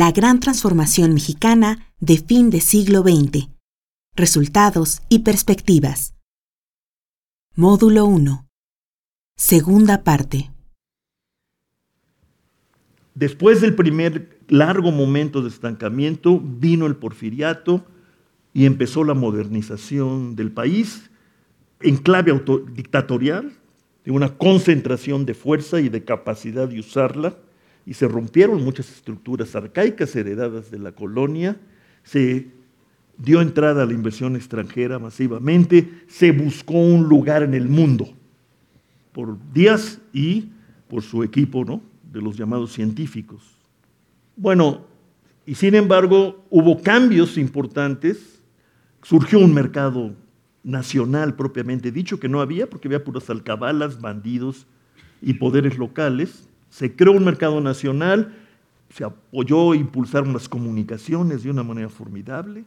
La gran transformación mexicana de fin de siglo XX. Resultados y perspectivas. Módulo 1. Segunda parte. Después del primer largo momento de estancamiento, vino el porfiriato y empezó la modernización del país en clave dictatorial, de una concentración de fuerza y de capacidad de usarla, y se rompieron muchas estructuras arcaicas heredadas de la colonia, se dio entrada a la inversión extranjera masivamente, se buscó un lugar en el mundo por Díaz y por su equipo ¿no? de los llamados científicos. Bueno, y sin embargo hubo cambios importantes, surgió un mercado nacional propiamente dicho, que no había, porque había puras alcabalas, bandidos y poderes locales. Se creó un mercado nacional, se apoyó e impulsaron las comunicaciones de una manera formidable.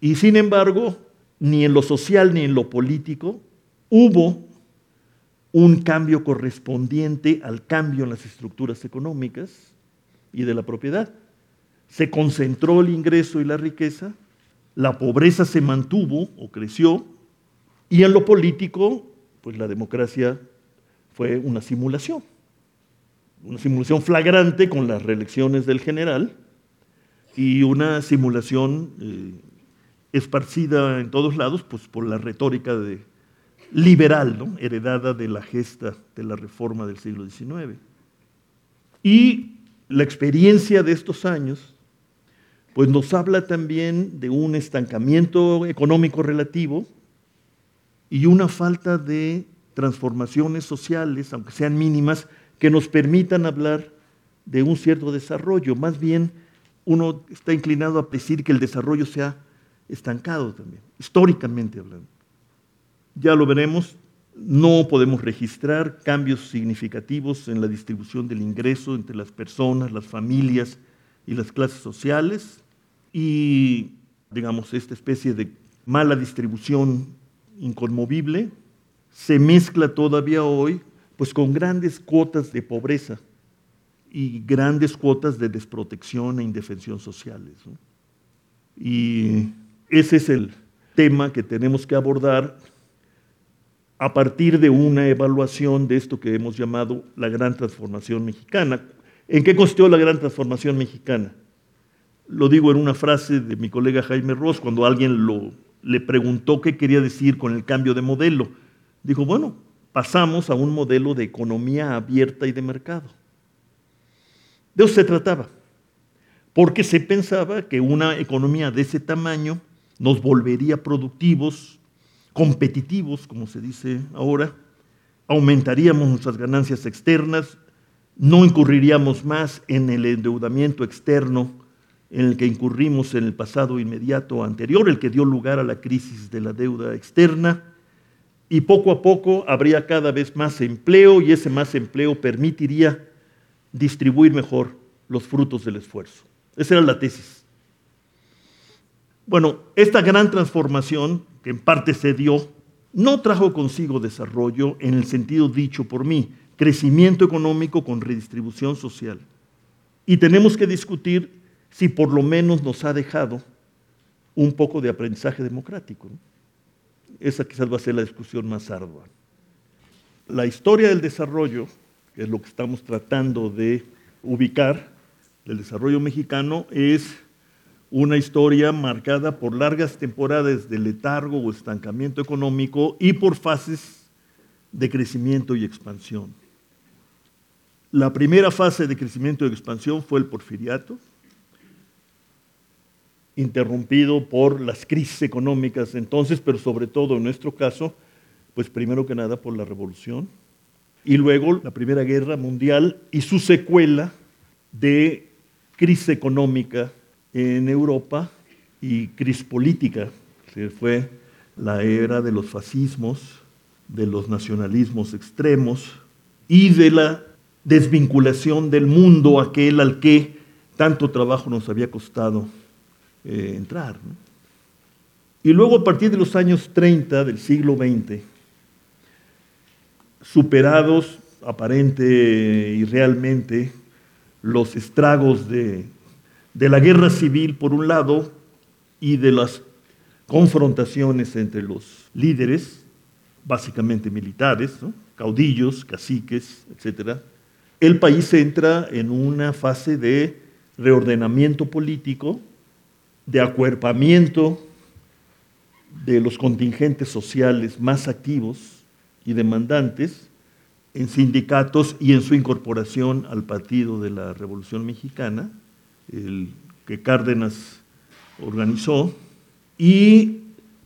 Y sin embargo, ni en lo social ni en lo político hubo un cambio correspondiente al cambio en las estructuras económicas y de la propiedad. Se concentró el ingreso y la riqueza, la pobreza se mantuvo o creció, y en lo político, pues la democracia fue una simulación, una simulación flagrante con las reelecciones del general y una simulación eh, esparcida en todos lados pues, por la retórica de, liberal, ¿no? heredada de la gesta de la reforma del siglo XIX. Y la experiencia de estos años pues nos habla también de un estancamiento económico relativo y una falta de transformaciones sociales, aunque sean mínimas, que nos permitan hablar de un cierto desarrollo. Más bien, uno está inclinado a decir que el desarrollo se ha estancado también, históricamente hablando. Ya lo veremos, no podemos registrar cambios significativos en la distribución del ingreso entre las personas, las familias y las clases sociales. Y, digamos, esta especie de mala distribución inconmovible se mezcla todavía hoy pues con grandes cuotas de pobreza y grandes cuotas de desprotección e indefensión sociales. Y ese es el tema que tenemos que abordar a partir de una evaluación de esto que hemos llamado la gran transformación mexicana. ¿En qué consistió la gran transformación mexicana? Lo digo en una frase de mi colega Jaime Ross, cuando alguien le preguntó qué quería decir con el cambio de modelo. Dijo, bueno, pasamos a un modelo de economía abierta y de mercado. De eso se trataba, porque se pensaba que una economía de ese tamaño nos volvería productivos, competitivos, como se dice ahora, aumentaríamos nuestras ganancias externas, no incurriríamos más en el endeudamiento externo en el que incurrimos en el pasado inmediato anterior, el que dio lugar a la crisis de la deuda externa, y poco a poco habría cada vez más empleo y ese más empleo permitiría distribuir mejor los frutos del esfuerzo. Esa era la tesis. Bueno, esta gran transformación que en parte se dio, no trajo consigo desarrollo en el sentido dicho por mí, crecimiento económico con redistribución social. Y tenemos que discutir si por lo menos nos ha dejado un poco de aprendizaje democrático. Esa quizás va a ser la discusión más ardua. La historia del desarrollo, que es lo que estamos tratando de ubicar, del desarrollo mexicano, es una historia marcada por largas temporadas de letargo o estancamiento económico y por fases de crecimiento y expansión. La primera fase de crecimiento y expansión fue el porfiriato, interrumpido por las crisis económicas entonces, pero sobre todo en nuestro caso, pues primero que nada por la revolución, y luego la Primera Guerra Mundial y su secuela de crisis económica en Europa y crisis política, que fue la era de los fascismos, de los nacionalismos extremos y de la desvinculación del mundo aquel al que tanto trabajo nos había costado eh, entrar. Y luego a partir de los años 30 del siglo XX, superados aparente y realmente los estragos de de la guerra civil por un lado y de las confrontaciones entre los líderes, básicamente militares, caudillos, caciques, etc., el país entra en una fase de reordenamiento político, de acuerpamiento de los contingentes sociales más activos y demandantes en sindicatos y en su incorporación al Partido de la Revolución Mexicana, el que Cárdenas organizó, y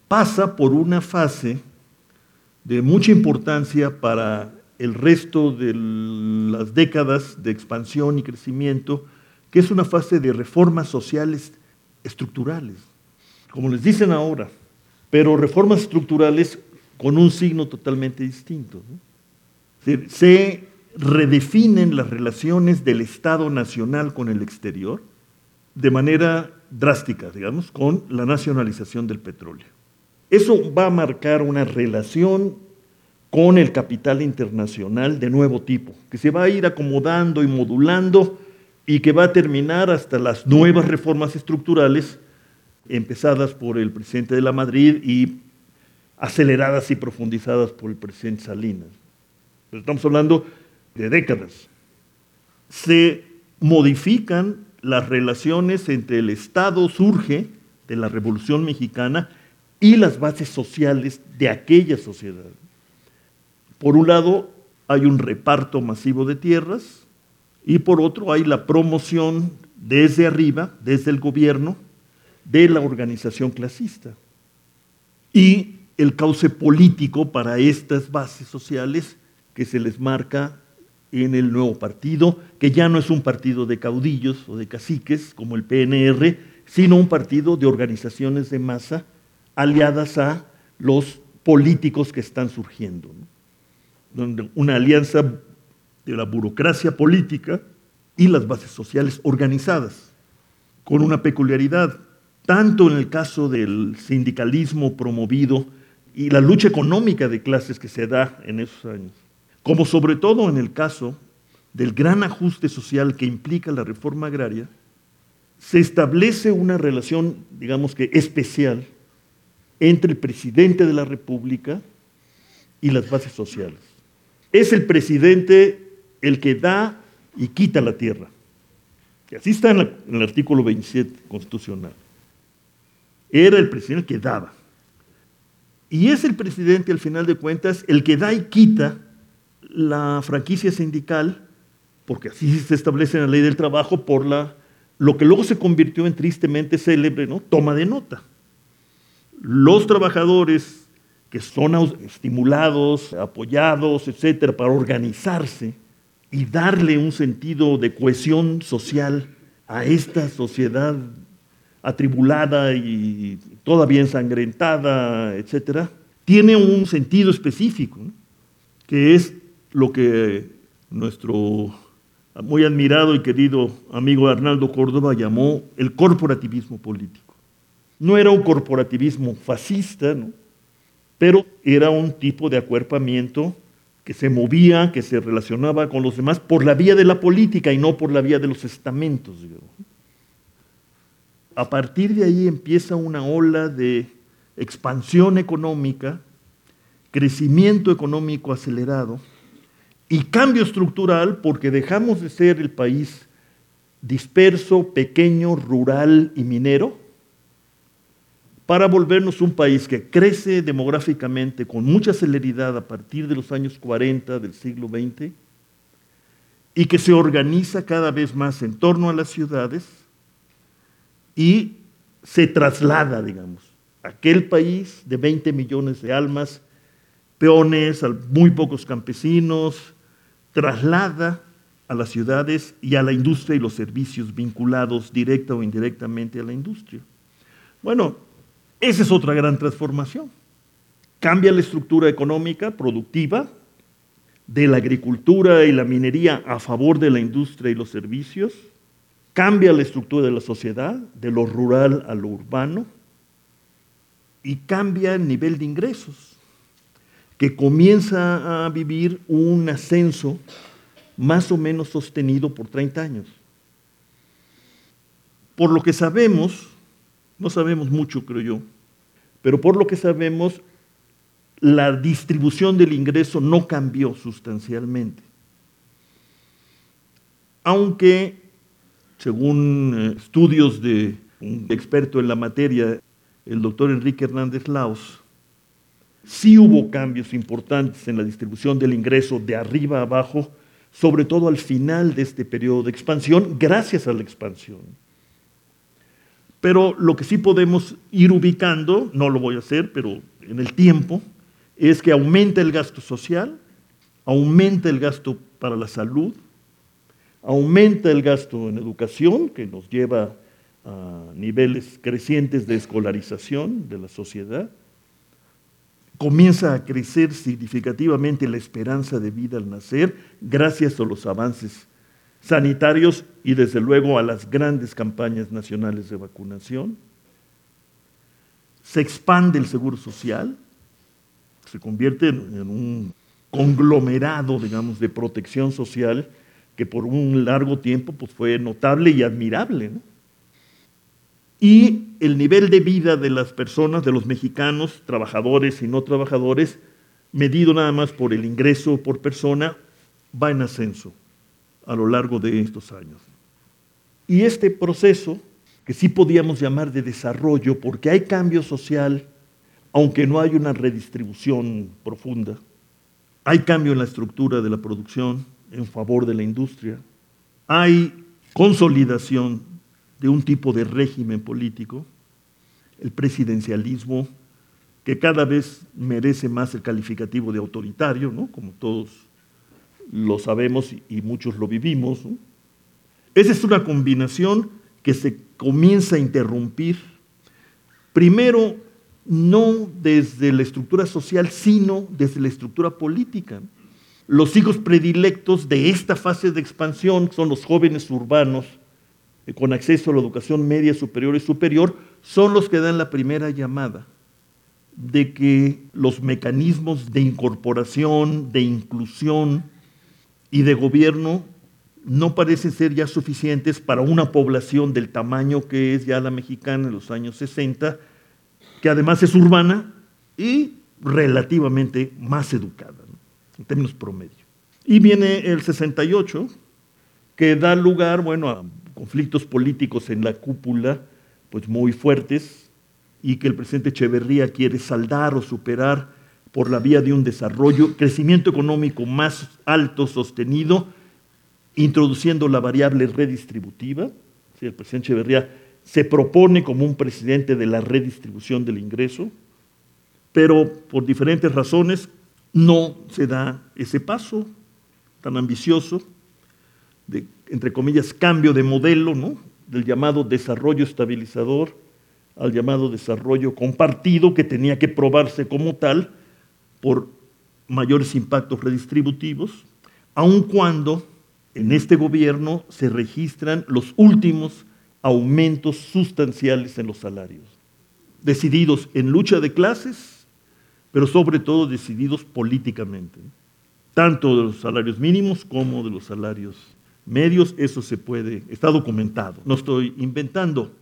pasa por una fase de mucha importancia para el resto de las décadas de expansión y crecimiento, que es una fase de reformas sociales estructurales, como les dicen ahora, pero reformas estructurales con un signo totalmente distinto. Se redefinen las relaciones del Estado nacional con el exterior de manera drástica, digamos, con la nacionalización del petróleo. Eso va a marcar una relación con el capital internacional de nuevo tipo, que se va a ir acomodando y modulando y que va a terminar hasta las nuevas reformas estructurales empezadas por el presidente de la Madrid y aceleradas y profundizadas por el presidente Salinas. estamos hablando de décadas. Se modifican las relaciones entre el Estado surge de la Revolución Mexicana y las bases sociales de aquella sociedad. Por un lado, hay un reparto masivo de tierras y por otro hay la promoción desde arriba, desde el gobierno, de la organización clasista. Y el cauce político para estas bases sociales que se les marca en el nuevo partido, que ya no es un partido de caudillos o de caciques como el PNR, sino un partido de organizaciones de masa aliadas a los políticos que están surgiendo. Una alianza de la burocracia política y las bases sociales organizadas, con una peculiaridad, tanto en el caso del sindicalismo promovido y la lucha económica de clases que se da en esos años, como sobre todo en el caso del gran ajuste social que implica la reforma agraria, se establece una relación, digamos que especial, entre el presidente de la República y las bases sociales. Es el presidente el que da y quita la tierra. Y así está en, el artículo 27 constitucional. Era el presidente el que daba. Y es el presidente, al final de cuentas, el que da y quita la franquicia sindical, porque así se establece en la ley del trabajo, por la, lo que luego se convirtió en tristemente célebre, ¿no? Toma de nota. Los trabajadores que son estimulados, apoyados, etcétera, para organizarse y darle un sentido de cohesión social a esta sociedad atribulada y todavía ensangrentada, etcétera, tiene un sentido específico, que es lo que nuestro muy admirado y querido amigo Arnaldo Córdoba llamó el corporativismo político. No era un corporativismo fascista, pero era un tipo de acuerpamiento que se movía, que se relacionaba con los demás por la vía de la política y no por la vía de los estamentos. A partir de ahí empieza una ola de expansión económica, crecimiento económico acelerado, y cambio estructural porque dejamos de ser el país disperso, pequeño, rural y minero, para volvernos un país que crece demográficamente con mucha celeridad a partir de los años 40 del siglo XX y que se organiza cada vez más en torno a las ciudades y se traslada, digamos, aquel país de 20 millones de almas, peones, muy pocos campesinos, traslada a las ciudades y a la industria y los servicios vinculados directa o indirectamente a la industria. Bueno, esa es otra gran transformación. Cambia la estructura económica productiva de la agricultura y la minería a favor de la industria y los servicios. Cambia la estructura de la sociedad, de lo rural a lo urbano. Y cambia el nivel de ingresos que comienza a vivir un ascenso más o menos sostenido por 30 años. por lo que sabemos, no sabemos mucho creo yo, pero por lo que sabemos, la distribución del ingreso no cambió sustancialmente. Aunque, según eh, estudios de un experto en la materia, el doctor Enrique Hernández Laos, sí hubo cambios importantes en la distribución del ingreso de arriba a abajo, sobre todo al final de este periodo de expansión, gracias a la expansión. Pero lo que sí podemos ir ubicando, no lo voy a hacer, pero en el tiempo, es que aumenta el gasto social, aumenta el gasto para la salud, aumenta el gasto en educación, que nos lleva a niveles crecientes de escolarización de la sociedad, comienza a crecer significativamente la esperanza de vida al nacer gracias a los avances sanitarios y desde luego a las grandes campañas nacionales de vacunación. Se expande el seguro social, se convierte en un conglomerado, digamos, de protección social que por un largo tiempo pues, fue notable y admirable. Y el nivel de vida de las personas, de los mexicanos, trabajadores y no trabajadores, medido nada más por el ingreso por persona, va en ascenso a lo largo de estos años. Y este proceso, que sí podíamos llamar de desarrollo, porque hay cambio social aunque no hay una redistribución profunda. Hay cambio en la estructura de la producción en favor de la industria. Hay consolidación de un tipo de régimen político, el presidencialismo, que cada vez merece más el calificativo de autoritario, ¿no? como todos lo sabemos y muchos lo vivimos. Esa es una combinación que se comienza a interrumpir, primero no desde la estructura social, sino desde la estructura política. Los hijos predilectos de esta fase de expansión son los jóvenes urbanos eh, con acceso a la educación media, superior y superior, son los que dan la primera llamada de que los mecanismos de incorporación, de inclusión y de gobierno no parecen ser ya suficientes para una población del tamaño que es ya la mexicana en los años 60 que además es urbana y relativamente más educada, en términos promedio. Y viene el 68, que da lugar, bueno, a conflictos políticos en la cúpula, pues muy fuertes, y que el presidente Echeverría quiere saldar o superar por la vía de un desarrollo, crecimiento económico más alto, sostenido, introduciendo la variable redistributiva. el presidente Echeverría se propone como un presidente de la redistribución del ingreso, pero por diferentes razones no se da ese paso tan ambicioso de, entre comillas, cambio de modelo, ¿no? del llamado desarrollo estabilizador al llamado desarrollo compartido que tenía que probarse como tal por mayores impactos redistributivos, aun cuando en este gobierno se registran los últimos aumentos sustanciales en los salarios, decididos en lucha de clases, pero sobre todo decididos políticamente, tanto de los salarios mínimos como de los salarios medios, eso se puede, está documentado, no estoy inventando.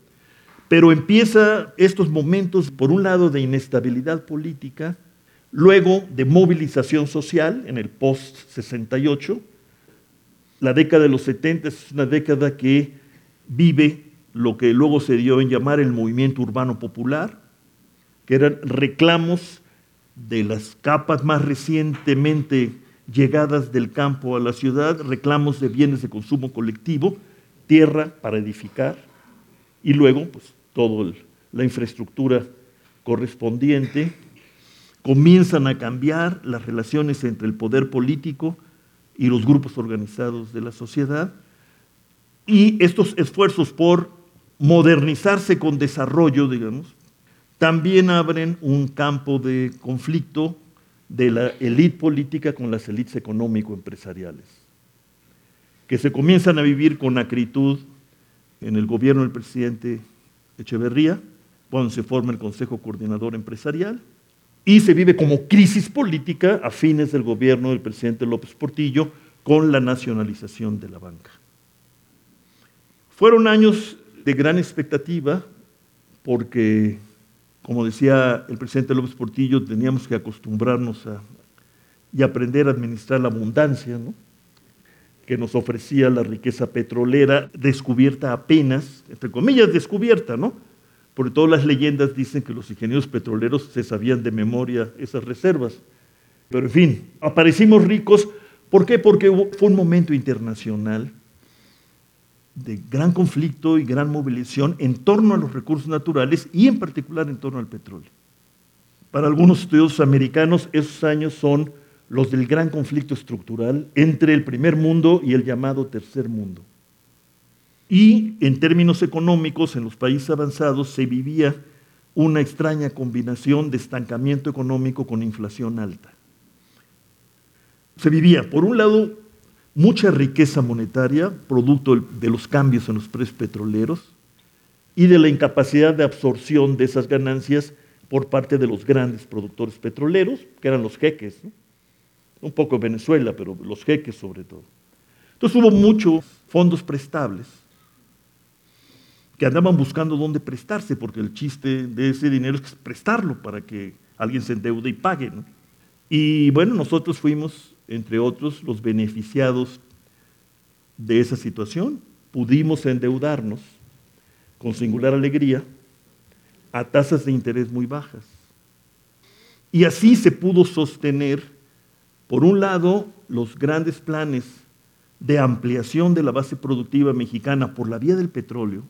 Pero empieza estos momentos, por un lado, de inestabilidad política, luego de movilización social en el post-68. La década de los 70 es una década que vive lo que luego se dio en llamar el movimiento urbano popular, que eran reclamos de las capas más recientemente llegadas del campo a la ciudad, reclamos de bienes de consumo colectivo, tierra para edificar y luego pues toda la infraestructura correspondiente. Comienzan a cambiar las relaciones entre el poder político y los grupos organizados de la sociedad y estos esfuerzos por modernizarse con desarrollo, digamos, también abren un campo de conflicto de la élite política con las élites económico-empresariales, que se comienzan a vivir con acritud en el gobierno del presidente Echeverría, cuando se forma el Consejo Coordinador Empresarial, y se vive como crisis política a fines del gobierno del presidente López Portillo con la nacionalización de la banca. Fueron años de gran expectativa porque, como decía el presidente López Portillo, teníamos que acostumbrarnos a, y aprender a administrar la abundancia que nos ofrecía la riqueza petrolera, descubierta apenas, entre comillas, descubierta, ¿no? Porque todas las leyendas dicen que los ingenieros petroleros se sabían de memoria esas reservas. Pero en fin, aparecimos ricos. ¿Por qué? Porque fue un momento internacional de gran conflicto y gran movilización en torno a los recursos naturales y en particular en torno al petróleo. Para algunos estudiosos americanos, esos años son los del gran conflicto estructural entre el primer mundo y el llamado tercer mundo. Y en términos económicos, en los países avanzados se vivía una extraña combinación de estancamiento económico con inflación alta. Se vivía, por un lado, mucha riqueza monetaria, producto de los cambios en los precios petroleros y de la incapacidad de absorción de esas ganancias por parte de los grandes productores petroleros, que eran los jeques, un poco Venezuela, pero los jeques sobre todo. Entonces hubo muchos fondos prestables que andaban buscando dónde prestarse, porque el chiste de ese dinero es prestarlo para que alguien se endeude y pague. Y bueno, nosotros fuimos entre otros, los beneficiados de esa situación. Pudimos endeudarnos con singular alegría a tasas de interés muy bajas. Y así se pudo sostener, por un lado, los grandes planes de ampliación de la base productiva mexicana por la vía del petróleo.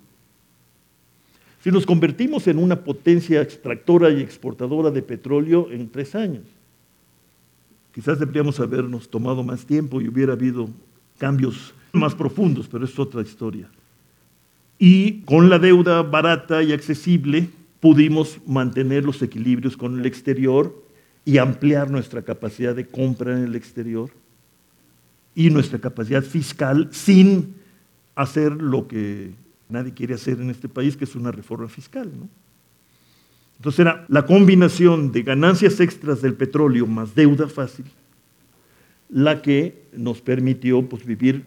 Si nos convertimos en una potencia extractora y exportadora de petróleo en tres años, Quizás deberíamos habernos tomado más tiempo y hubiera habido cambios más profundos, pero es otra historia. Y con la deuda barata y accesible pudimos mantener los equilibrios con el exterior y ampliar nuestra capacidad de compra en el exterior y nuestra capacidad fiscal sin hacer lo que nadie quiere hacer en este país, que es una reforma fiscal. ¿no? Entonces era la combinación de ganancias extras del petróleo más deuda fácil la que nos permitió pues, vivir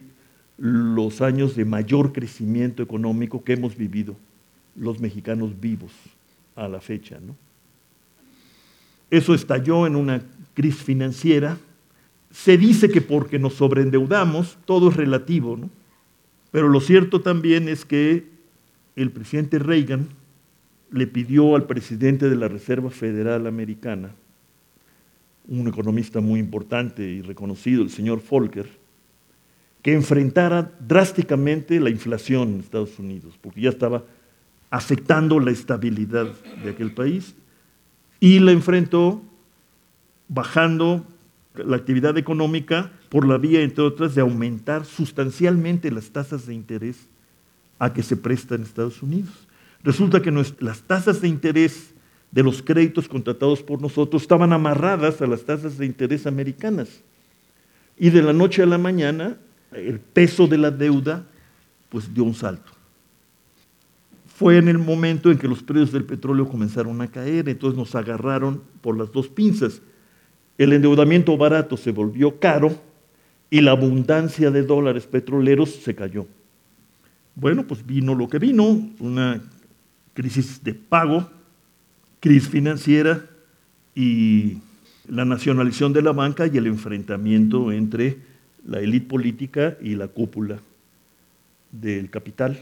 los años de mayor crecimiento económico que hemos vivido los mexicanos vivos a la fecha. Eso estalló en una crisis financiera. Se dice que porque nos sobreendeudamos, todo es relativo, ¿no? Pero lo cierto también es que el presidente Reagan le pidió al presidente de la Reserva Federal Americana, un economista muy importante y reconocido, el señor Volcker, que enfrentara drásticamente la inflación en Estados Unidos, porque ya estaba afectando la estabilidad de aquel país, y la enfrentó bajando la actividad económica por la vía, entre otras, de aumentar sustancialmente las tasas de interés a que se presta en Estados Unidos. Resulta que las tasas de interés de los créditos contratados por nosotros estaban amarradas a las tasas de interés americanas. Y de la noche a la mañana, el peso de la deuda pues dio un salto. Fue en el momento en que los precios del petróleo comenzaron a caer, entonces nos agarraron por las dos pinzas. El endeudamiento barato se volvió caro y la abundancia de dólares petroleros se cayó. Bueno, pues vino lo que vino, una crisis de pago, crisis financiera y la nacionalización de la banca y el enfrentamiento entre la élite política y la cúpula del capital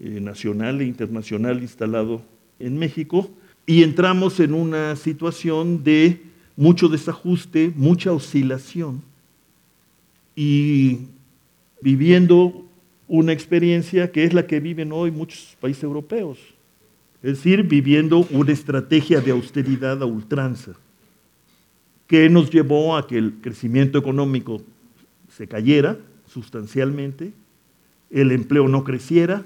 eh, nacional e internacional instalado en México. Y entramos en una situación de mucho desajuste, mucha oscilación y viviendo una experiencia que es la que viven hoy muchos países europeos, es decir, viviendo una estrategia de austeridad a ultranza, que nos llevó a que el crecimiento económico se cayera sustancialmente, el empleo no creciera,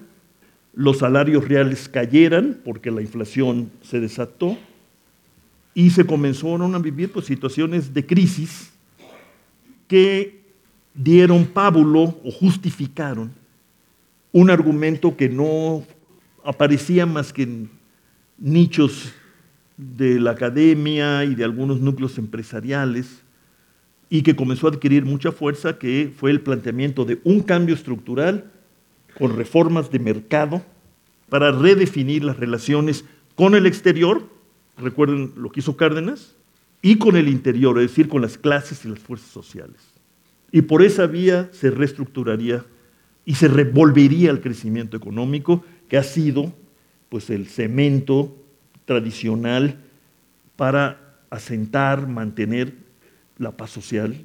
los salarios reales cayeran porque la inflación se desató y se comenzaron a vivir pues, situaciones de crisis que dieron pábulo o justificaron un argumento que no aparecía más que en nichos de la academia y de algunos núcleos empresariales y que comenzó a adquirir mucha fuerza, que fue el planteamiento de un cambio estructural con reformas de mercado para redefinir las relaciones con el exterior, recuerden lo que hizo Cárdenas, y con el interior, es decir, con las clases y las fuerzas sociales. Y por esa vía se reestructuraría y se revolvería el crecimiento económico que ha sido pues, el cemento tradicional para asentar, mantener la paz social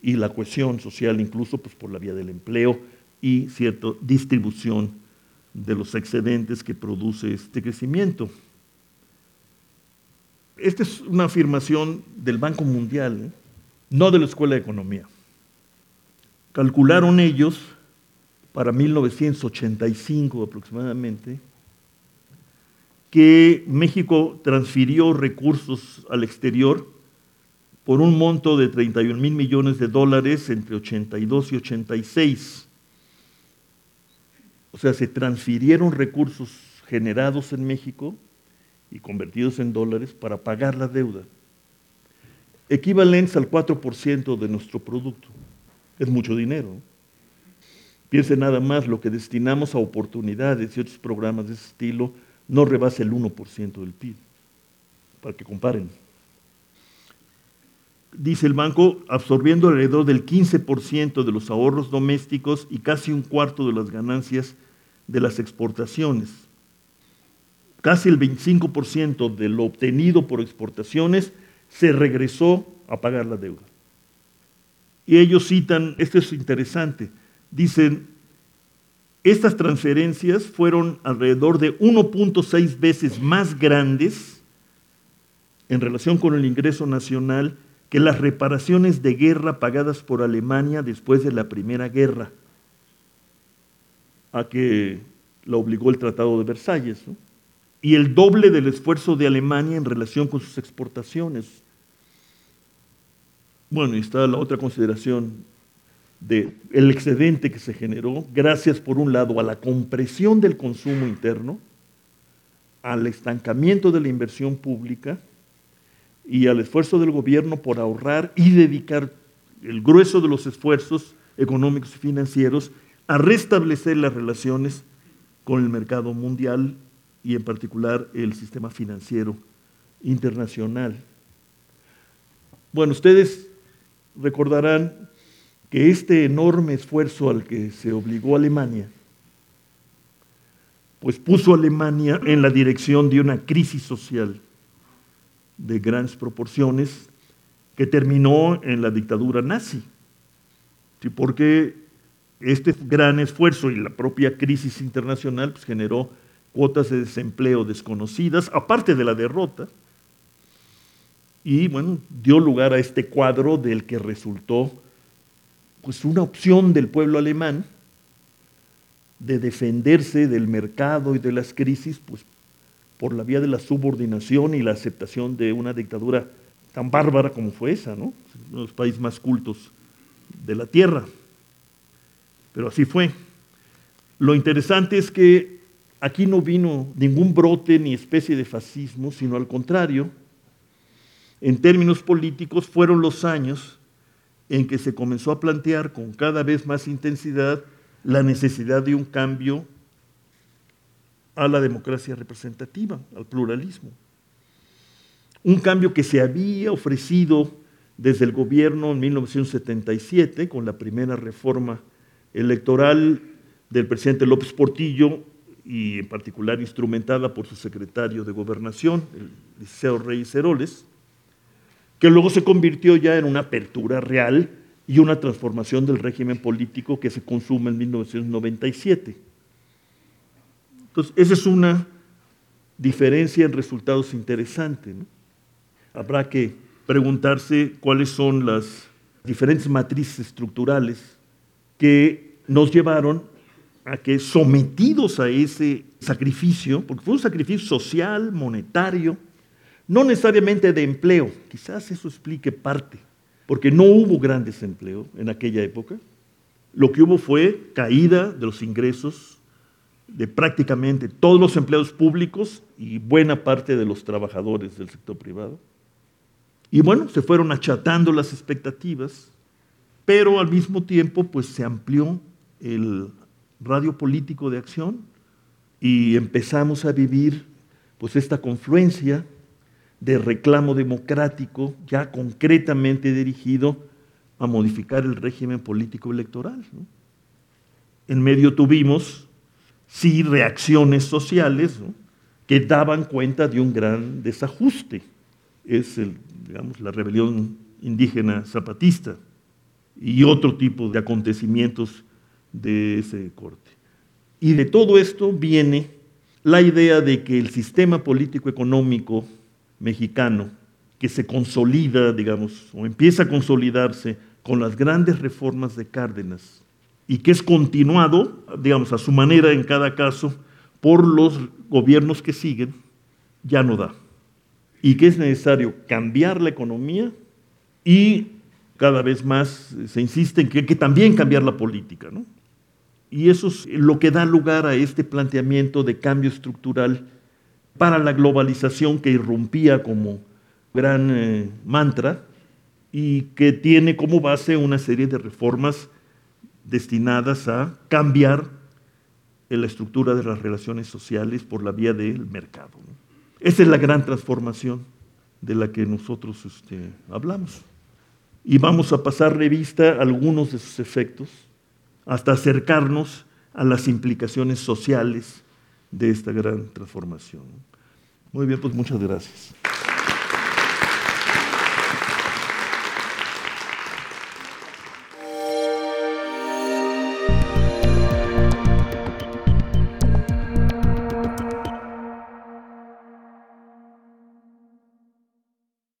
y la cohesión social, incluso pues, por la vía del empleo y cierta distribución de los excedentes que produce este crecimiento. Esta es una afirmación del Banco Mundial, ¿eh? no de la Escuela de Economía. Calcularon ellos para 1985 aproximadamente que México transfirió recursos al exterior por un monto de 31 mil millones de dólares entre 82 y 86. O sea, se transfirieron recursos generados en México y convertidos en dólares para pagar la deuda, equivalentes al 4% de nuestro producto. Es mucho dinero. Piense nada más, lo que destinamos a oportunidades y otros programas de ese estilo no rebasa el 1% del PIB, para que comparen dice el banco, absorbiendo alrededor del 15% de los ahorros domésticos y casi un cuarto de las ganancias de las exportaciones. Casi el 25% de lo obtenido por exportaciones se regresó a pagar la deuda. Y ellos citan, esto es interesante, dicen, estas transferencias fueron alrededor de 1.6 veces más grandes en relación con el ingreso nacional que las reparaciones de guerra pagadas por Alemania después de la Primera Guerra, a que la obligó el Tratado de Versalles, y el doble del esfuerzo de Alemania en relación con sus exportaciones. Bueno, y está la otra consideración del el excedente que se generó gracias, por un lado, a la compresión del consumo interno, al estancamiento de la inversión pública, y al esfuerzo del gobierno por ahorrar y dedicar el grueso de los esfuerzos económicos y financieros a restablecer las relaciones con el mercado mundial y en particular el sistema financiero internacional. Bueno, ustedes recordarán que este enorme esfuerzo al que se obligó Alemania, pues puso a Alemania en la dirección de una crisis social de grandes proporciones que terminó en la dictadura nazi. Porque este gran esfuerzo y la propia crisis internacional pues, generó cuotas de desempleo desconocidas, aparte de la derrota, y bueno, dio lugar a este cuadro del que resultó pues una opción del pueblo alemán de defenderse del mercado y de las crisis, pues por la vía de la subordinación y la aceptación de una dictadura tan bárbara como fue esa, ¿no? Uno de los países más cultos de la tierra. Pero así fue. Lo interesante es que aquí no vino ningún brote ni especie de fascismo, sino al contrario, en términos políticos fueron los años en que se comenzó a plantear con cada vez más intensidad la necesidad de un cambio a la democracia representativa, al pluralismo. Un cambio que se había ofrecido desde el gobierno en 1977 con la primera reforma electoral del presidente López Portillo y en particular instrumentada por su secretario de gobernación, el Liceo Reyes Heroles, que luego se convirtió ya en una apertura real y una transformación del régimen político que se consume en 1997. Entonces, esa es una diferencia en resultados interesante. Habrá que preguntarse cuáles son las diferentes matrices estructurales que nos llevaron a que sometidos a ese sacrificio, porque fue un sacrificio social, monetario, no necesariamente de empleo, quizás eso explique parte, porque no hubo gran desempleo en aquella época, lo que hubo fue caída de los ingresos de prácticamente todos los empleados públicos y buena parte de los trabajadores del sector privado. Y bueno, se fueron achatando las expectativas, pero al mismo tiempo pues se amplió el radio político de acción y empezamos a vivir pues esta confluencia de reclamo democrático ya concretamente dirigido a modificar el régimen político electoral. En medio tuvimos, sí, reacciones sociales que daban cuenta de un gran desajuste. Es el, digamos, la rebelión indígena zapatista y otro tipo de acontecimientos de ese corte. Y de todo esto viene la idea de que el sistema político-económico mexicano, que se consolida, digamos, o empieza a consolidarse con las grandes reformas de Cárdenas, y que es continuado, digamos, a su manera en cada caso, por los gobiernos que siguen, ya no da. Y que es necesario cambiar la economía y cada vez más se insiste en que hay que también cambiar la política. ¿no? Y eso es lo que da lugar a este planteamiento de cambio estructural para la globalización que irrumpía como gran eh, mantra y que tiene como base una serie de reformas destinadas a cambiar la estructura de las relaciones sociales por la vía del mercado. Esa es la gran transformación de la que nosotros este, hablamos. Y vamos a pasar revista algunos de sus efectos hasta acercarnos a las implicaciones sociales de esta gran transformación. Muy bien, pues muchas gracias.